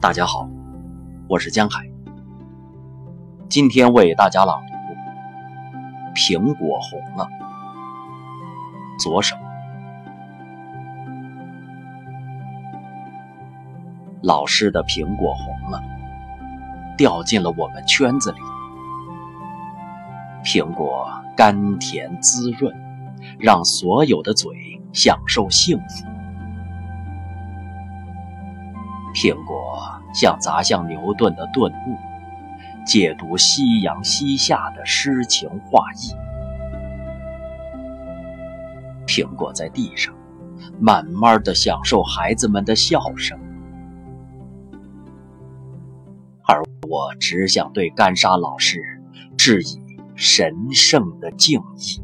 大家好，我是江海。今天为大家朗读《苹果红了》，左手。老师的苹果红了，掉进了我们圈子里。苹果甘甜滋润，让所有的嘴享受幸福。苹果像砸向牛顿的顿悟，解读夕阳西下的诗情画意。苹果在地上，慢慢的享受孩子们的笑声，而我只想对干沙老师致以神圣的敬意。